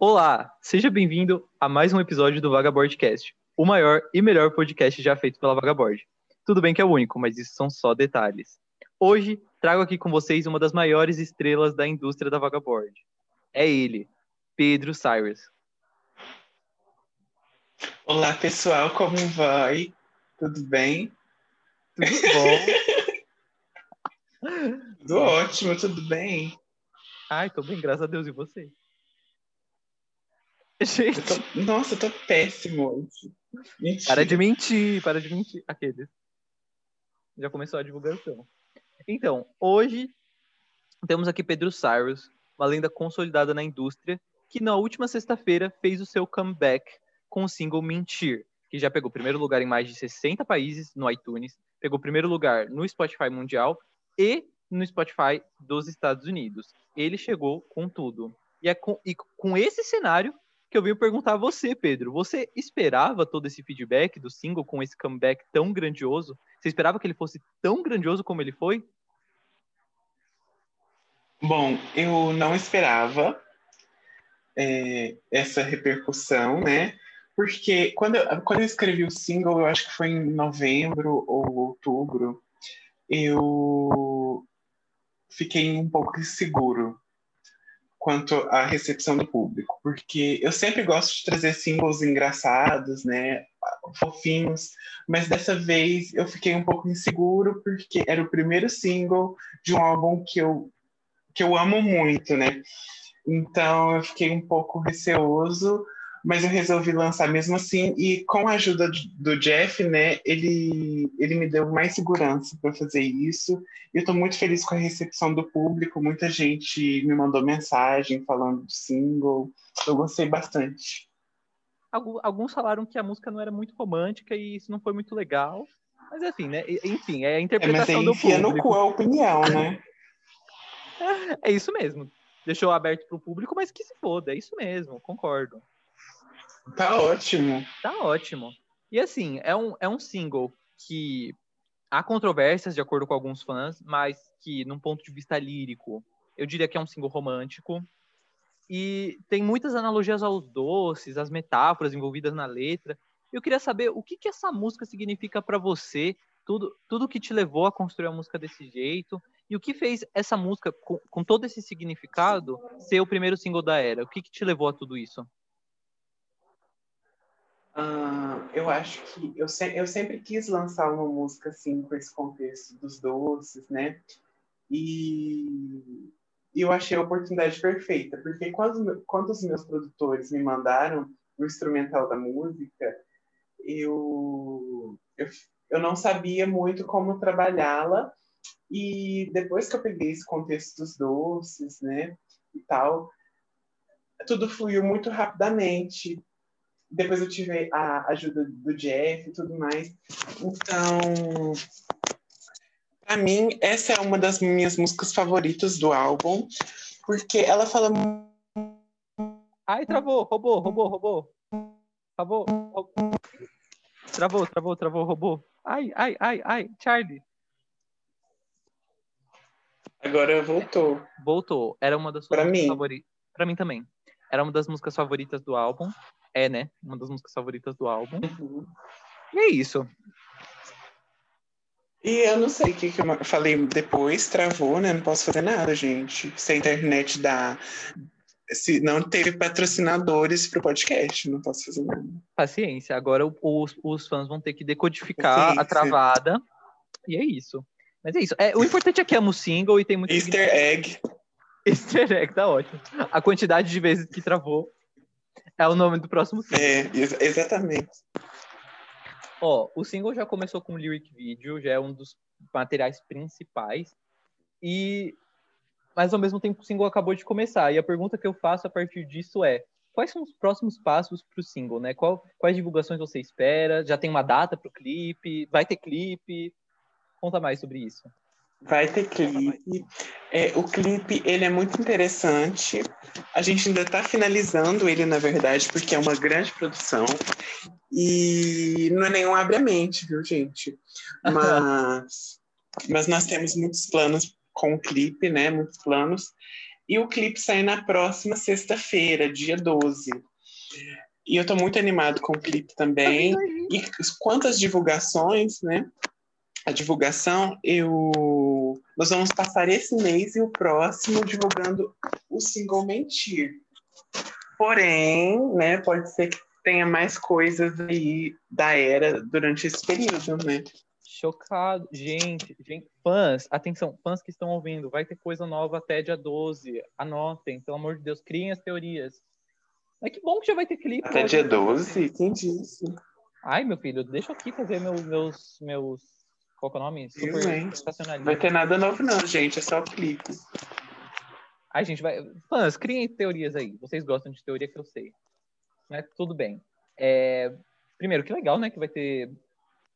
Olá, seja bem-vindo a mais um episódio do Vagabordcast, o maior e melhor podcast já feito pela Vagabord. Tudo bem que é o único, mas isso são só detalhes. Hoje, trago aqui com vocês uma das maiores estrelas da indústria da Vagabord. É ele, Pedro Cyrus. Olá, pessoal, como vai? Tudo bem? Tudo bom? tudo ótimo, tudo bem? Ai, tô bem, graças a Deus. E você? Gente. Eu tô... Nossa, eu tô péssimo hoje. Mentira. Para de mentir, para de mentir. Aqueles. Já começou a divulgação. Então, hoje temos aqui Pedro Cyrus, uma lenda consolidada na indústria, que na última sexta-feira fez o seu comeback com o single Mentir, que já pegou primeiro lugar em mais de 60 países no iTunes, pegou primeiro lugar no Spotify Mundial e no Spotify dos Estados Unidos. Ele chegou com tudo. E é com, e com esse cenário que eu venho perguntar a você, Pedro. Você esperava todo esse feedback do single com esse comeback tão grandioso? Você esperava que ele fosse tão grandioso como ele foi? Bom, eu não esperava é, essa repercussão, né? Porque quando eu, quando eu escrevi o single, eu acho que foi em novembro ou outubro, eu fiquei um pouco inseguro quanto à recepção do público, porque eu sempre gosto de trazer singles engraçados, né, fofinhos, mas dessa vez eu fiquei um pouco inseguro porque era o primeiro single de um álbum que eu que eu amo muito, né? Então eu fiquei um pouco receoso, mas eu resolvi lançar mesmo assim e com a ajuda do Jeff, né, ele ele me deu mais segurança para fazer isso. Eu estou muito feliz com a recepção do público, muita gente me mandou mensagem falando do single. Eu gostei bastante. Alguns falaram que a música não era muito romântica e isso não foi muito legal. Mas assim, né? Enfim, é a interpretação é, mas aí do público. no cu a opinião, né? é isso mesmo. Deixou aberto para o público, mas que se foda, é isso mesmo, concordo. Tá ótimo. Tá ótimo. E assim, é um, é um single que há controvérsias, de acordo com alguns fãs, mas que, num ponto de vista lírico, eu diria que é um single romântico. E tem muitas analogias aos doces, as metáforas envolvidas na letra. Eu queria saber o que, que essa música significa para você, tudo, tudo que te levou a construir a música desse jeito, e o que fez essa música, com, com todo esse significado, ser o primeiro single da era? O que, que te levou a tudo isso? Uh, eu acho que eu, se, eu sempre quis lançar uma música assim com esse contexto dos doces, né? E, e eu achei a oportunidade perfeita, porque quando, quando os meus produtores me mandaram o instrumental da música, eu, eu, eu não sabia muito como trabalhá-la. E depois que eu peguei esse contexto dos doces, né, e tal, tudo fluiu muito rapidamente depois eu tive a ajuda do Jeff e tudo mais. Então, para mim, essa é uma das minhas músicas favoritas do álbum, porque ela fala. Ai, travou, roubou, roubou, roubou. Travou, roubou. Travou, travou, travou, roubou. Ai, ai, ai, ai, Charlie. Agora voltou. Voltou. Era uma das suas favoritas. Pra mim também. Era uma das músicas favoritas do álbum é, né? Uma das músicas favoritas do álbum. Uhum. E é isso. E eu não sei o que, que eu falei depois, travou, né? Não posso fazer nada, gente. Se a internet dá. Se não teve patrocinadores para o podcast, não posso fazer nada. Paciência, agora os, os fãs vão ter que decodificar Paciência. a travada. E é isso. Mas é isso. É, o importante é que amo o single e tem muito. Easter egg. Easter egg, tá ótimo. A quantidade de vezes que travou é o nome do próximo single. É, exatamente. Ó, o single já começou com lyric video, já é um dos materiais principais. E mas ao mesmo tempo o single acabou de começar. E a pergunta que eu faço a partir disso é: quais são os próximos passos para o single, né? Qual, quais divulgações você espera? Já tem uma data para o clipe? Vai ter clipe? Conta mais sobre isso. Vai ter clipe. É, o clipe ele é muito interessante. A gente ainda está finalizando ele, na verdade, porque é uma grande produção. E não é nenhum abre a mente, viu, gente? Mas, mas nós temos muitos planos com o clipe, né? Muitos planos. E o clipe sai na próxima sexta-feira, dia 12. E eu tô muito animado com o clipe também. E quantas divulgações, né? A divulgação, eu nós vamos passar esse mês e o próximo divulgando o single Mentir. Porém, né, pode ser que tenha mais coisas aí da era durante esse período, né? Chocado. Gente, gente, fãs, atenção, fãs que estão ouvindo, vai ter coisa nova até dia 12. Anotem, pelo amor de Deus, criem as teorias. Mas que bom que já vai ter clipe. Até dia 12? Quem disse? Ai, meu filho, deixa eu aqui fazer meus. meus, meus qual é o nome? Super Não vai ter nada novo, não, gente. É só o clipe. Ai, gente, vai. Fãs, criem teorias aí. Vocês gostam de teoria que eu sei. Né? Tudo bem. É... Primeiro, que legal, né? Que vai ter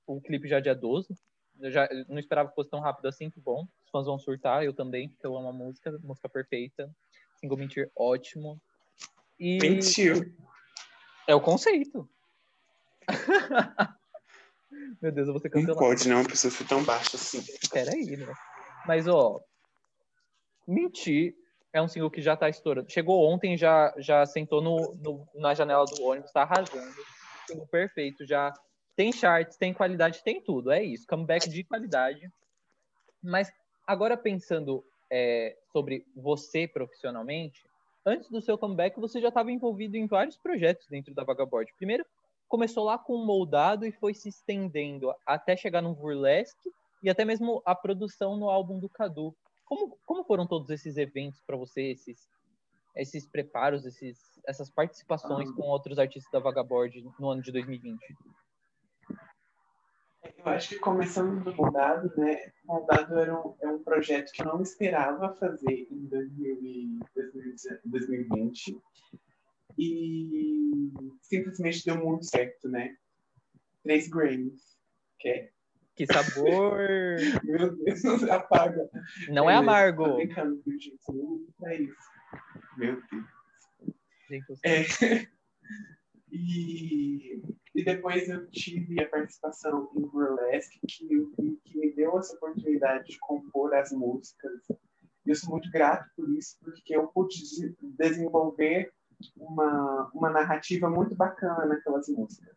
o clipe já dia 12. Eu já não esperava que fosse tão rápido assim, que bom. Os fãs vão surtar, eu também, porque eu amo a música, música perfeita. Single Mentir, ótimo. E... Mentiu. É o conceito. Meu Deus, eu vou ser cancelado. Não pode, não, uma pessoa ser tão baixa assim. Peraí, né? Mas, ó, Mentir é um single que já tá estourando. Chegou ontem, já, já sentou no, no na janela do ônibus, tá arrasando. Single perfeito, já tem charts, tem qualidade, tem tudo. É isso. Comeback de qualidade. Mas agora pensando é, sobre você profissionalmente, antes do seu comeback, você já estava envolvido em vários projetos dentro da Vagabond. Primeiro, começou lá com o moldado e foi se estendendo até chegar no burlesque e até mesmo a produção no álbum do Cadu. Como, como foram todos esses eventos para você, esses, esses preparos, esses, essas participações ah. com outros artistas da Vagabond no ano de 2020? Eu acho que começando do Moldado, né? Moldado era um, é um projeto que eu não esperava fazer em 2020 e simplesmente deu muito certo, né? Três Grammys, que é que sabor! Meu Deus, apaga. Não é, é amargo. Tô brincando, gente? É isso. Meu Deus. Gente, é, e e depois eu tive a participação em Burlesque, que, que me deu essa oportunidade de compor as músicas. E eu sou muito grato por isso, porque eu pude desenvolver uma, uma narrativa muito bacana naquelas músicas.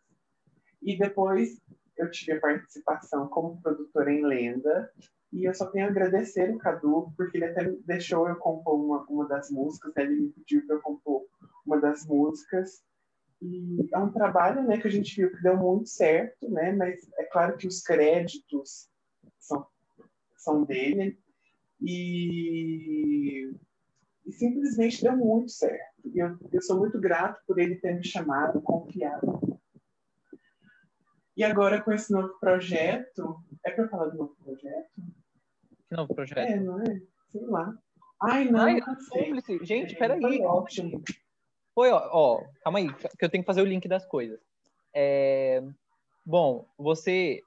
E depois eu tive a participação como produtora em Lenda, e eu só tenho a agradecer o Cadu, porque ele até deixou eu compor uma, uma das músicas, né? ele me pediu para eu compor uma das músicas, e é um trabalho né, que a gente viu que deu muito certo, né, mas é claro que os créditos são, são dele. E, e simplesmente deu muito certo. Eu, eu sou muito grato por ele ter me chamado, confiado. E agora com esse novo projeto. É para falar do novo projeto? Que novo projeto? É, não é? Sei lá. Ai, não, Ai, não sei. Gente, peraí. Foi ótimo. Foi, ó, ó, calma aí, que eu tenho que fazer o link das coisas. É, bom, você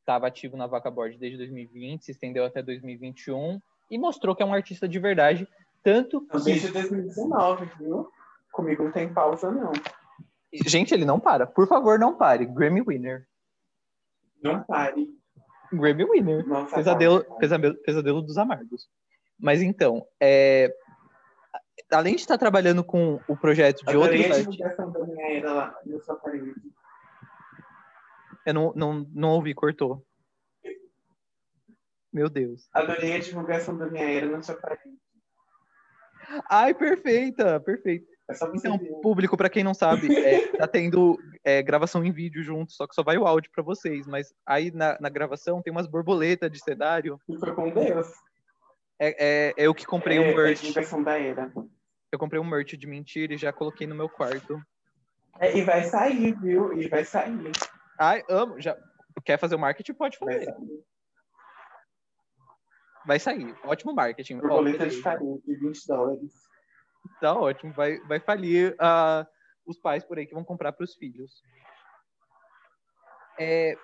estava ativo na Vaca Board desde 2020, se estendeu até 2021 e mostrou que é um artista de verdade, tanto que... Desde 2019, viu? Comigo não tem pausa, não. Gente, ele não para. Por favor, não pare. Grammy Winner. Não pare. Grammy Winner. Nossa, pesadelo, pesadelo, pesadelo dos amargos. Mas então, é, além de estar trabalhando com o projeto de outros artistas. Eu não, não, não ouvi, cortou. Meu Deus. Adorei a divulgação da minha era no seu parede. Ai, perfeita, perfeita. Então, público, para quem não sabe, é, tá tendo é, gravação em vídeo junto, só que só vai o áudio para vocês. Mas aí na, na gravação tem umas borboletas de cenário. E foi com Deus. É, é, é eu que comprei um merch. da era. Eu comprei um merch de mentira e já coloquei no meu quarto. E vai sair, viu? E vai sair. Ai, amo. Já... Quer fazer o marketing? Pode fazer. Vai sair. Ótimo marketing. Borboleta de farinha de 20 dólares. Tá ótimo. Vai, vai falir uh, os pais por aí que vão comprar para os filhos. É,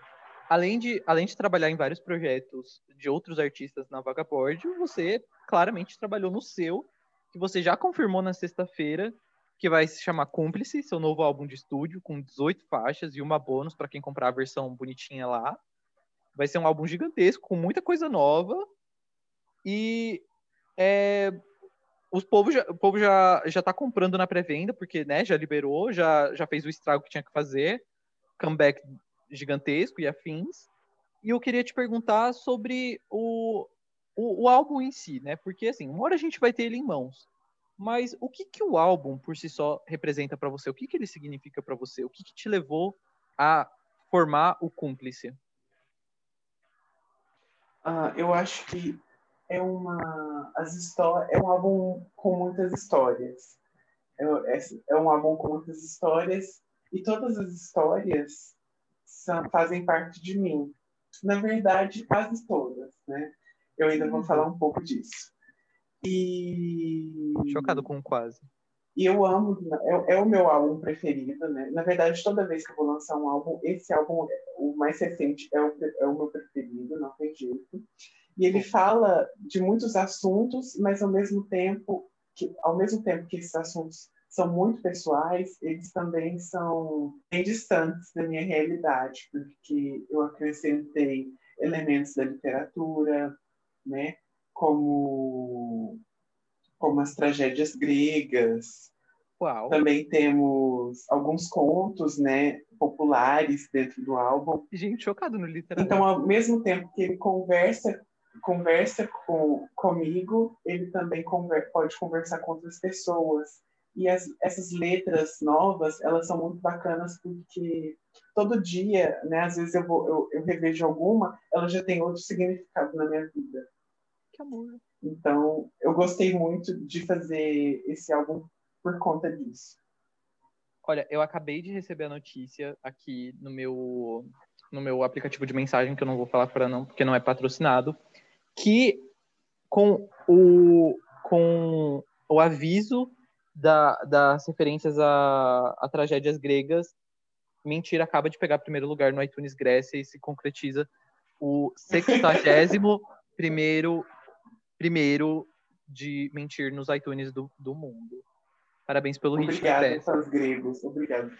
além, de, além de trabalhar em vários projetos de outros artistas na Vagabond, você claramente trabalhou no seu que você já confirmou na sexta-feira, que vai se chamar Cúmplice, seu novo álbum de estúdio, com 18 faixas e uma bônus para quem comprar a versão bonitinha lá. Vai ser um álbum gigantesco, com muita coisa nova. E é, os povo já, o povo já, já tá comprando na pré-venda, porque, né, já liberou, já, já fez o estrago que tinha que fazer, comeback gigantesco e afins. E eu queria te perguntar sobre o, o, o, álbum em si, né? Porque, assim, uma hora a gente vai ter ele em mãos. Mas o que que o álbum, por si só, representa para você? O que que ele significa para você? O que que te levou a formar o Cúmplice? Uh, eu acho que é uma as histórias é um álbum com muitas histórias. É, é, é, um álbum com muitas histórias e todas as histórias são, fazem parte de mim. Na verdade quase todas né? Eu ainda vou falar um pouco disso. E chocado com quase. E eu amo é, é o meu álbum preferido né? Na verdade toda vez que eu vou lançar um álbum esse álbum o mais recente é o, é o meu preferido não tem jeito e ele fala de muitos assuntos, mas ao mesmo tempo que, ao mesmo tempo que esses assuntos são muito pessoais, eles também são bem distantes da minha realidade, porque eu acrescentei elementos da literatura, né, como como as tragédias gregas. Uau. Também temos alguns contos, né, populares dentro do álbum. Gente, chocado no literatura. Então, ao mesmo tempo que ele conversa conversa com, comigo, ele também conver, pode conversar com outras pessoas. E as, essas letras novas, elas são muito bacanas porque todo dia, né, às vezes eu, vou, eu, eu revejo alguma, ela já tem outro significado na minha vida. Que amor. Então, eu gostei muito de fazer esse álbum por conta disso. Olha, eu acabei de receber a notícia aqui no meu no meu aplicativo de mensagem, que eu não vou falar para não, porque não é patrocinado, que com o, com o aviso da, das referências a, a tragédias gregas, Mentira acaba de pegar primeiro lugar no iTunes Grécia e se concretiza o 61 primeiro, primeiro de mentir nos iTunes do, do mundo. Parabéns pelo hit Obrigado, fãs gregos. Obrigado.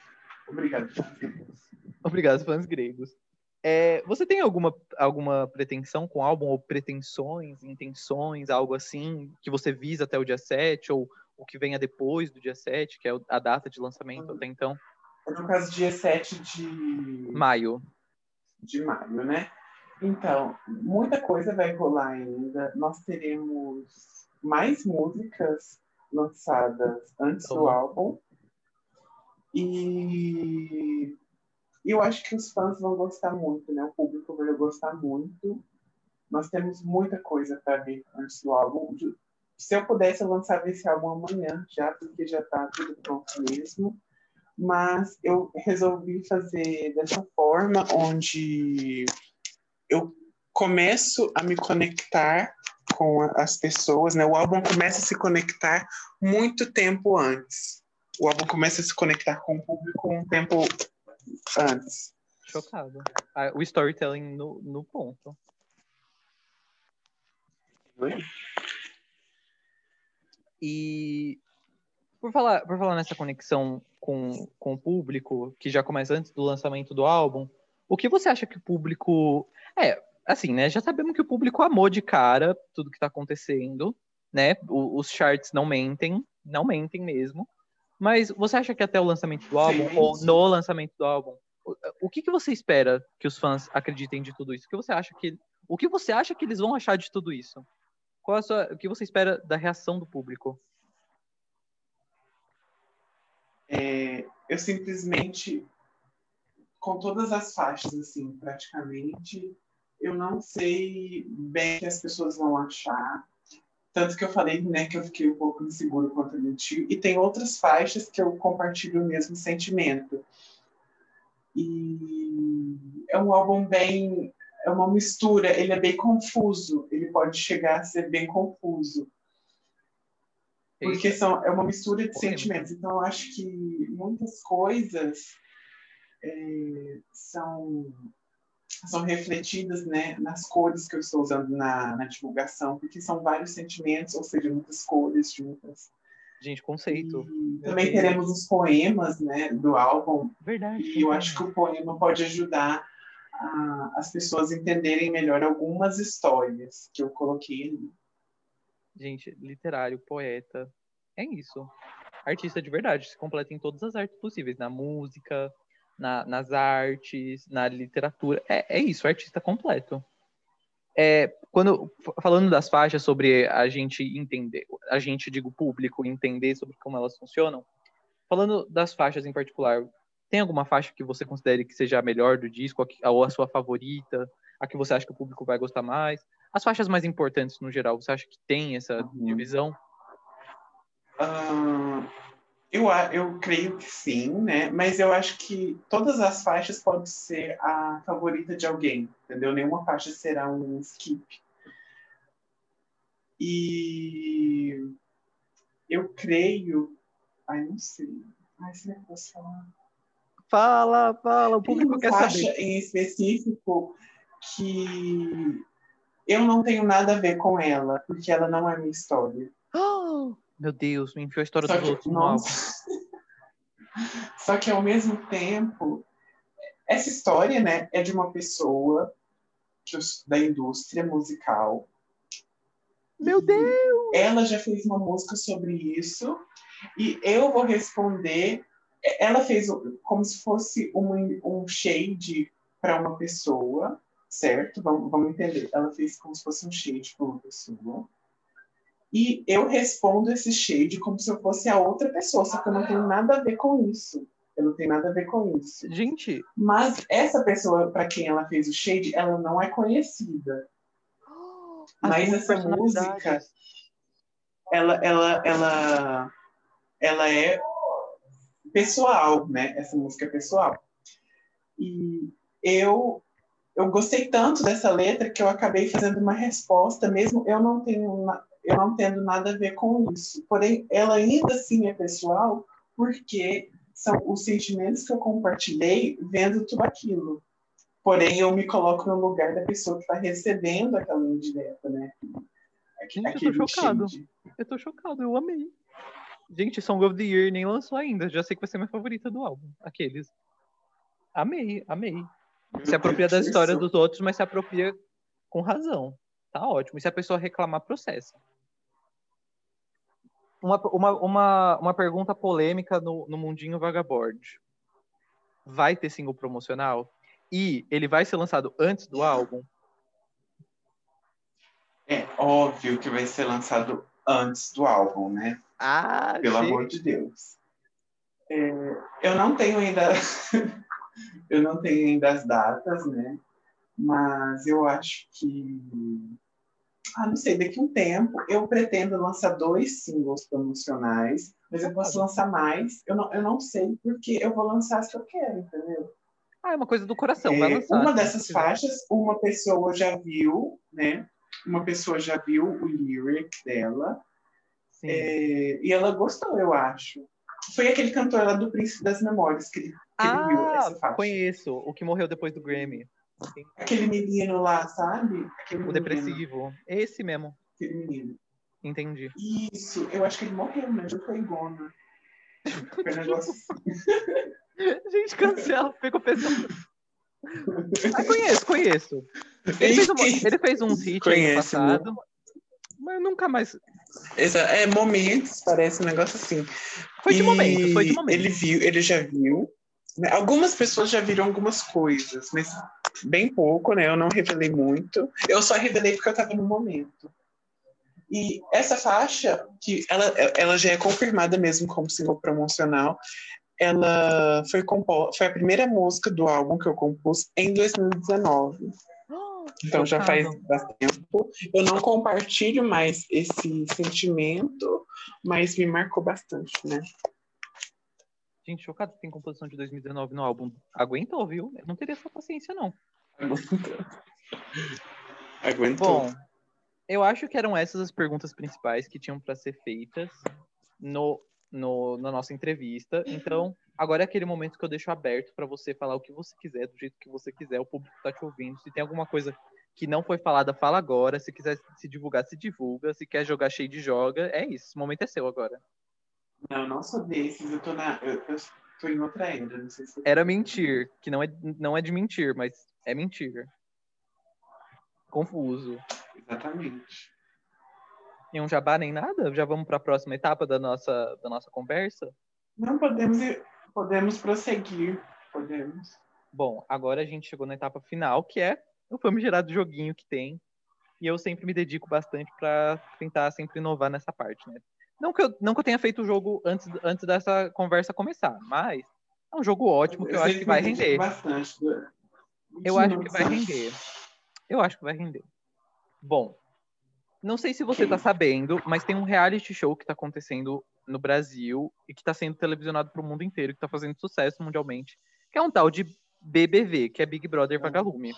Obrigado, fãs gregos. Obrigado, fãs gregos. É, você tem alguma, alguma pretensão com o álbum, ou pretensões, intenções, algo assim, que você visa até o dia 7, ou o que venha depois do dia 7, que é a data de lançamento até então? No caso, dia 7 de... Maio. De maio, né? Então, muita coisa vai rolar ainda. Nós teremos mais músicas lançadas antes do álbum. E e eu acho que os fãs vão gostar muito, né? O público vai gostar muito. Nós temos muita coisa para ver antes do álbum. Se eu pudesse, eu lançava esse álbum amanhã já, porque já está tudo pronto mesmo. Mas eu resolvi fazer dessa forma, onde eu começo a me conectar com as pessoas, né? O álbum começa a se conectar muito tempo antes. O álbum começa a se conectar com o público um tempo antes. Chocado. Ah, o storytelling no, no ponto. Oi? E por falar, por falar nessa conexão com, com o público, que já começa antes do lançamento do álbum, o que você acha que o público. É, assim, né? Já sabemos que o público amou de cara tudo que tá acontecendo, né? os charts não mentem, não mentem mesmo. Mas você acha que até o lançamento do álbum, sim, ou no lançamento do álbum, o, que, que você espera que os fãs acreditem de tudo isso? O que você acha que, o que, você acha que eles vão achar de tudo isso? Qual sua, o que você espera da reação do público? É, eu simplesmente, com todas as faixas, assim, praticamente, eu não sei bem o que as pessoas vão achar. Tanto que eu falei, né, que eu fiquei um pouco inseguro quanto meu tio. E tem outras faixas que eu compartilho o mesmo sentimento. E é um álbum bem. É uma mistura, ele é bem confuso. Ele pode chegar a ser bem confuso. Porque são, é uma mistura de sentimentos. Então, eu acho que muitas coisas é, são são refletidas né, nas cores que eu estou usando na, na divulgação, porque são vários sentimentos, ou seja, muitas cores juntas. Gente, conceito. E também teremos os poemas né, do álbum. Verdade. E eu acho que o poema pode ajudar a, as pessoas a entenderem melhor algumas histórias que eu coloquei ali. Gente, literário, poeta. É isso. Artista de verdade, se completa em todas as artes possíveis. Na música, na, nas artes, na literatura. É, é isso, artista completo. É, quando falando das faixas sobre a gente entender, a gente digo público entender sobre como elas funcionam. Falando das faixas em particular, tem alguma faixa que você considere que seja a melhor do disco, ou a sua favorita, a que você acha que o público vai gostar mais? As faixas mais importantes no geral, você acha que tem essa uhum. divisão? Uh, eu, eu creio que sim, né? Mas eu acho que todas as faixas podem ser a favorita de alguém, entendeu? Nenhuma faixa será um skip. E eu creio. Ai, não sei. Ai, se eu posso falar. Fala, fala, o público Tem quer faixa saber. em específico que eu não tenho nada a ver com ela, porque ela não é minha história. Meu Deus, me enfiou a história Só dos que, outros no. Só que ao mesmo tempo, essa história, né, é de uma pessoa da indústria musical. Meu Deus! Ela já fez uma música sobre isso e eu vou responder. Ela fez como se fosse um, um shade para uma pessoa, certo? Vamos, vamos entender. Ela fez como se fosse um shade para uma pessoa. E eu respondo esse shade como se eu fosse a outra pessoa, só que eu não tenho nada a ver com isso. Eu não tenho nada a ver com isso. Gente. Mas essa pessoa para quem ela fez o shade, ela não é conhecida. Mas essa música, ela, ela, ela, ela é pessoal, né? Essa música é pessoal. E eu eu gostei tanto dessa letra que eu acabei fazendo uma resposta, mesmo eu não tenho uma, eu não tendo nada a ver com isso. Porém, ela ainda assim é pessoal, porque são os sentimentos que eu compartilhei vendo tudo aquilo. Porém, eu me coloco no lugar da pessoa que está recebendo aquela indireta, né? Gente, eu tô chocado. Shade. Eu tô chocado, eu amei. Gente, Song of the Year nem lançou ainda. Já sei que vai ser minha favorita do álbum. Aqueles. Amei, amei. Se apropria das histórias dos outros, mas se apropria com razão. Tá ótimo. E se a pessoa reclamar, processa. Uma, uma, uma, uma pergunta polêmica no, no Mundinho Vagabond. Vai ter single promocional? E ele vai ser lançado antes do álbum? É óbvio que vai ser lançado antes do álbum, né? Ah, Pelo gente. amor de Deus. É, eu não tenho ainda. eu não tenho ainda as datas, né? Mas eu acho que ah, não sei, daqui a um tempo eu pretendo lançar dois singles promocionais, mas eu posso lançar mais. Eu não, eu não sei porque eu vou lançar que eu quero, entendeu? Ah, é uma coisa do coração, é, vai lançar. Uma dessas faixas, uma pessoa já viu, né? Uma pessoa já viu o lyric dela. É, e ela gostou, eu acho. Foi aquele cantor lá do Príncipe das Memórias que ele, que ah, ele viu essa faixa. conheço. O que morreu depois do Grammy. Aquele menino lá, sabe? Aquele o menino. depressivo. Esse mesmo. Aquele menino. Entendi. Isso, eu acho que ele morreu, né? Já foi gona. Foi um negócio assim. Gente, cancela, ficou pensando. Ah, conheço, conheço. Ele fez, uma, ele fez uns hits no passado, mas nunca mais. É, momentos, parece um negócio assim. Foi de e momento, foi de momento. Ele viu, ele já viu. Né? Algumas pessoas já viram algumas coisas, mas bem pouco, né? Eu não revelei muito. Eu só revelei porque eu estava no momento. E essa faixa, que ela, ela já é confirmada mesmo como single promocional, ela foi, compo foi a primeira música do álbum que eu compus em 2019. Então já faz bastante tempo. Eu não compartilho mais esse sentimento, mas me marcou bastante, né? Gente, chocado que tem composição de 2019 no álbum. Aguentou, viu? Eu não teria essa paciência, não. Aguentou. Bom, eu acho que eram essas as perguntas principais que tinham para ser feitas no, no, na nossa entrevista. Então, agora é aquele momento que eu deixo aberto para você falar o que você quiser, do jeito que você quiser. O público está te ouvindo. Se tem alguma coisa que não foi falada, fala agora. Se quiser se divulgar, se divulga. Se quer jogar cheio de joga. É isso. Esse momento é seu agora. Não, não sou desses. Eu tô, na, eu, eu tô em outra era. Não sei se Era mentir, que não é, não é de mentir, mas é mentir. Confuso. Exatamente. Nenhum jabá nem nada? Já vamos para a próxima etapa da nossa, da nossa conversa? Não podemos ir, podemos prosseguir. Podemos. Bom, agora a gente chegou na etapa final, que é o famigerado joguinho que tem. E eu sempre me dedico bastante para tentar sempre inovar nessa parte, né? Não que eu, não que eu tenha feito o jogo antes, antes dessa conversa começar, mas é um jogo ótimo que eu, eu acho que vai render. Bastante. Né? Eu acho que vai render. Eu acho que vai render. Bom, não sei se você está sabendo, mas tem um reality show que está acontecendo no Brasil e que está sendo televisionado para o mundo inteiro, que está fazendo sucesso mundialmente, que é um tal de BBV, que é Big Brother Vagalume.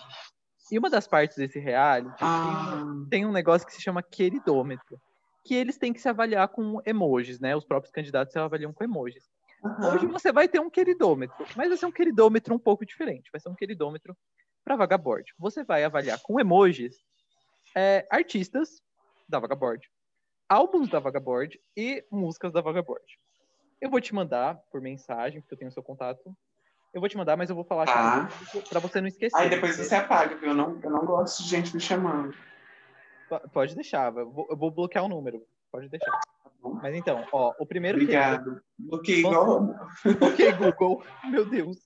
E uma das partes desse reality ah. tem um negócio que se chama queridômetro, que eles têm que se avaliar com emojis, né? Os próprios candidatos se avaliam com emojis. Uhum. Hoje você vai ter um queridômetro, mas vai ser um queridômetro um pouco diferente. Vai ser um queridômetro para Vagaboard. Você vai avaliar com emojis é, artistas da Vagaboard, álbuns da Vagaboard e músicas da Vagaboard. Eu vou te mandar por mensagem, porque eu tenho o seu contato. Eu vou te mandar, mas eu vou falar ah. para você não esquecer. Aí depois você apaga, porque eu não, eu não gosto de gente me chamando. Pode deixar, eu vou, eu vou bloquear o número. Pode deixar. Tá mas então, ó, o primeiro. Obrigado. Bloqueei igual. Ok, Google. Meu Deus.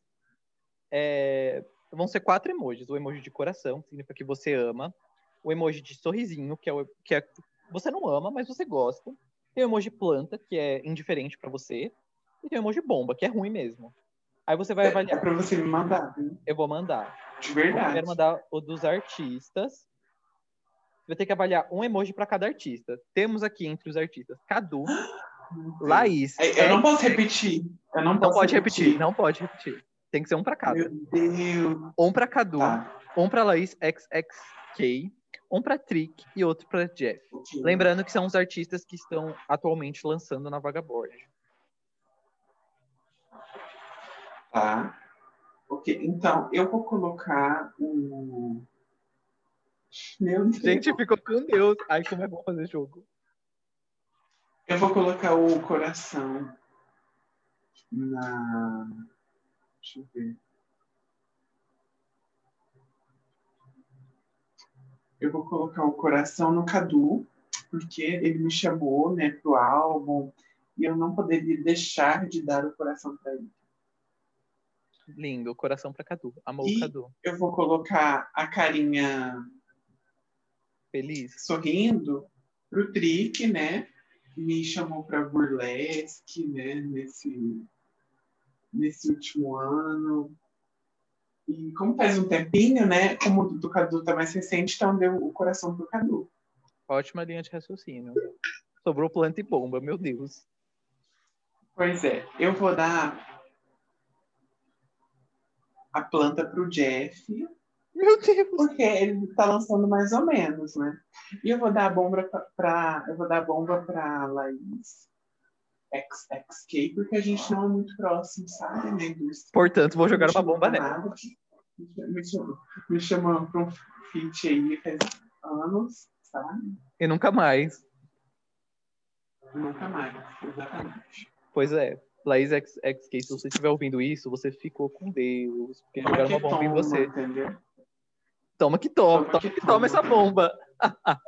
É... Vão ser quatro emojis. O emoji de coração, que significa que você ama o emoji de sorrisinho, que é, o, que é você não ama, mas você gosta. Tem o emoji planta, que é indiferente para você. E tem o emoji bomba, que é ruim mesmo. Aí você vai avaliar. É pra você me mandar. Hein? Eu vou mandar. De verdade. Eu quero mandar o dos artistas. Vai ter que avaliar um emoji para cada artista. Temos aqui entre os artistas Cadu, Laís. Eu é... não posso repetir. Eu não, não pode repetir. repetir. Não pode repetir. Tem que ser um para cada. Meu Deus. Um para Cadu, tá. um para Laís XXK, um para Trick e outro para Jeff. Lembrando que são os artistas que estão atualmente lançando na Vagabond. Tá. Ok, então eu vou colocar o. Meu Deus. Gente, ficou com Deus. Ai, como é bom fazer jogo. Eu vou colocar o coração na. Deixa eu ver. eu vou colocar o coração no Cadu, porque ele me chamou, né, pro álbum, e eu não poderia deixar de dar o coração para ele. Lindo, coração para Cadu. Amor e Cadu. Eu vou colocar a carinha feliz, sorrindo pro Trick, né? Me chamou para burlesque, né, nesse nesse último ano. E como faz um tempinho, né? Como o do Cadu tá mais recente, então deu o coração pro Cadu. Ótima linha de raciocínio. Sobrou planta e bomba, meu Deus. Pois é, eu vou dar a planta pro Jeff. Meu Deus! Porque ele tá lançando mais ou menos, né? E eu vou dar a bomba pra. Eu vou dar a bomba pra Laís. XXK, porque a gente não é muito próximo, sabe? Né? Portanto, vou jogar uma bomba nela. Me chamou, me chamou para um feat aí faz anos, sabe? E nunca mais. Nunca mais, exatamente. Pois é. Laís XK, se você estiver ouvindo isso, você ficou com Deus. Porque jogaram uma bomba em você. Entendeu? Toma que toma, toma, que, que toma, toma essa bomba.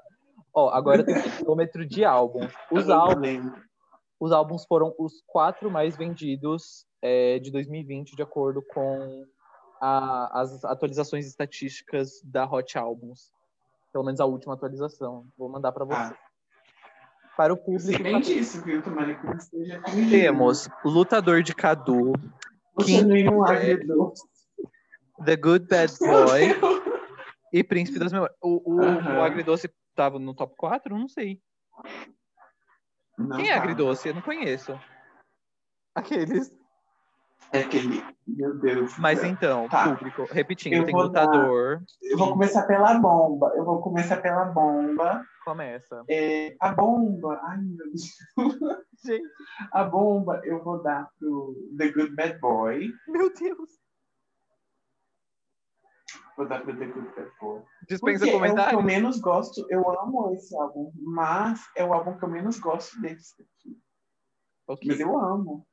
Ó, agora tem o quilômetro de álbum. Os álbuns os álbuns foram os quatro mais vendidos é, de 2020, de acordo com a, as atualizações estatísticas da Hot Albums. Pelo menos a última atualização. Vou mandar para você. Ah. Para o público. Bem disso, viu? Tomara que esteja Temos Lutador de Cadu. King The Good Bad Boy. E Príncipe das Memórias. O, o, o Agridoce estava no top 4? Não sei. Não Quem é tá. agridoce? Eu não conheço. Aqueles. É aquele. Meu Deus. Mas então, tá. público, repetindo, eu tem lutador. Dar... Eu vou começar pela bomba. Eu vou começar pela bomba. Começa. É, a bomba. Ai, meu Deus. Gente. A bomba eu vou dar pro The Good Bad Boy. Meu Deus. Vou dar pro The Good Bad Boy. Dispensa Porque comentários. É o que eu menos gosto. Eu amo esse álbum, mas é o álbum que eu menos gosto desse aqui. Okay. Mas eu amo.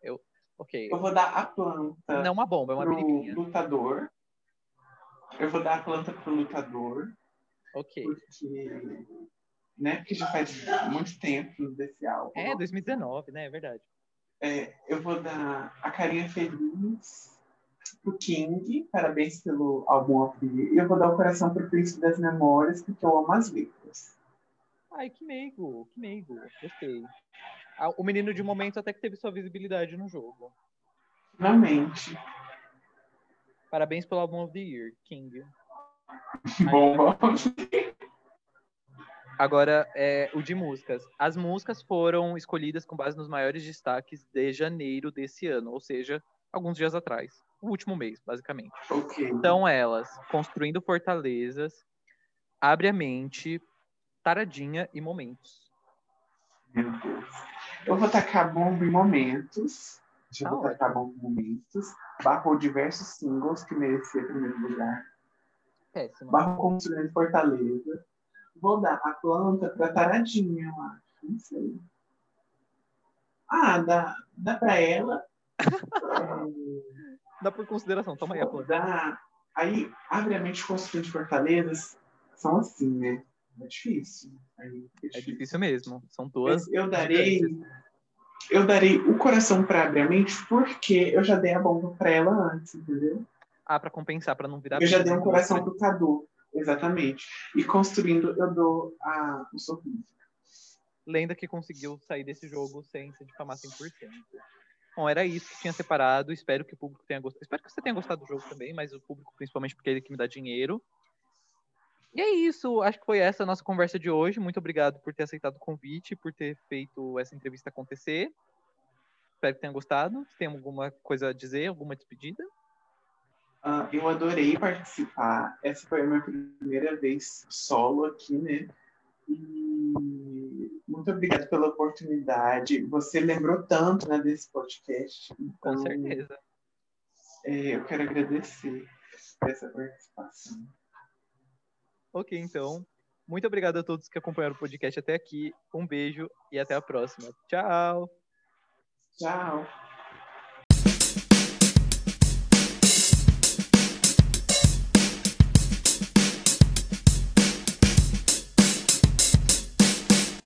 Eu, ok. Eu vou dar a planta. Não uma bomba, é uma periguinha. lutador. Eu vou dar a planta pro lutador. Ok. Porque né? Porque já faz muito tempo desse álbum. É, 2019, né? É verdade. É, eu vou dar a carinha feliz pro King, parabéns pelo álbum of E eu vou dar o coração pro Príncipe das Memórias, porque eu amo as letras. Ai, que meigo, que meigo. Gostei. Ah, o menino de momento até que teve sua visibilidade no jogo. Finalmente. Parabéns pelo álbum of the year, King. Bom, vamos. Agora, é, o de músicas. As músicas foram escolhidas com base nos maiores destaques de janeiro desse ano, ou seja, alguns dias atrás. O último mês, basicamente. Ok. São elas: Construindo Fortalezas, Abre a Mente, Taradinha e Momentos. Meu Deus. Eu vou tacar bomba em momentos. Já Tá vou tacar bomba em momentos. Barrou diversos singles que merecia primeiro lugar. Péssimo. Barro construindo Fortaleza. Vou dar a planta pra Taradinha, eu acho. Não sei. Ah, dá, dá pra ela. É, Dá por consideração. Toma aí a planta. dá. Aí, abre a mente construindo Fortalezas. São assim, né? É difícil. Aí, É difícil mesmo. São duas. Mas eu darei. Eu darei o coração pra abrir a mente porque eu já dei a bomba pra ela antes, entendeu? Ah, pra compensar, pra não virar. Eu já dei um briga. coração pro Cadu, exatamente. E construindo, eu dou a, o sorriso. Lenda que conseguiu sair desse jogo sem se difamar 100%. Bom, era isso que tinha separado. Espero que o público tenha gostado. Espero que você tenha gostado do jogo também, mas o público principalmente porque é ele que me dá dinheiro. E é isso. Acho que foi essa a nossa conversa de hoje. Muito obrigado por ter aceitado o convite, por ter feito essa entrevista acontecer. Espero que tenha gostado. Se tem alguma coisa a dizer, alguma despedida? Ah, eu adorei participar. Essa foi a minha primeira vez solo aqui, né? E muito obrigado pela oportunidade. Você lembrou tanto né, desse podcast. Com Então, certeza. é, eu quero agradecer por essa participação. Ok, então. Muito obrigado a todos que acompanharam o podcast até aqui. Um beijo e até a próxima. Tchau! Tchau.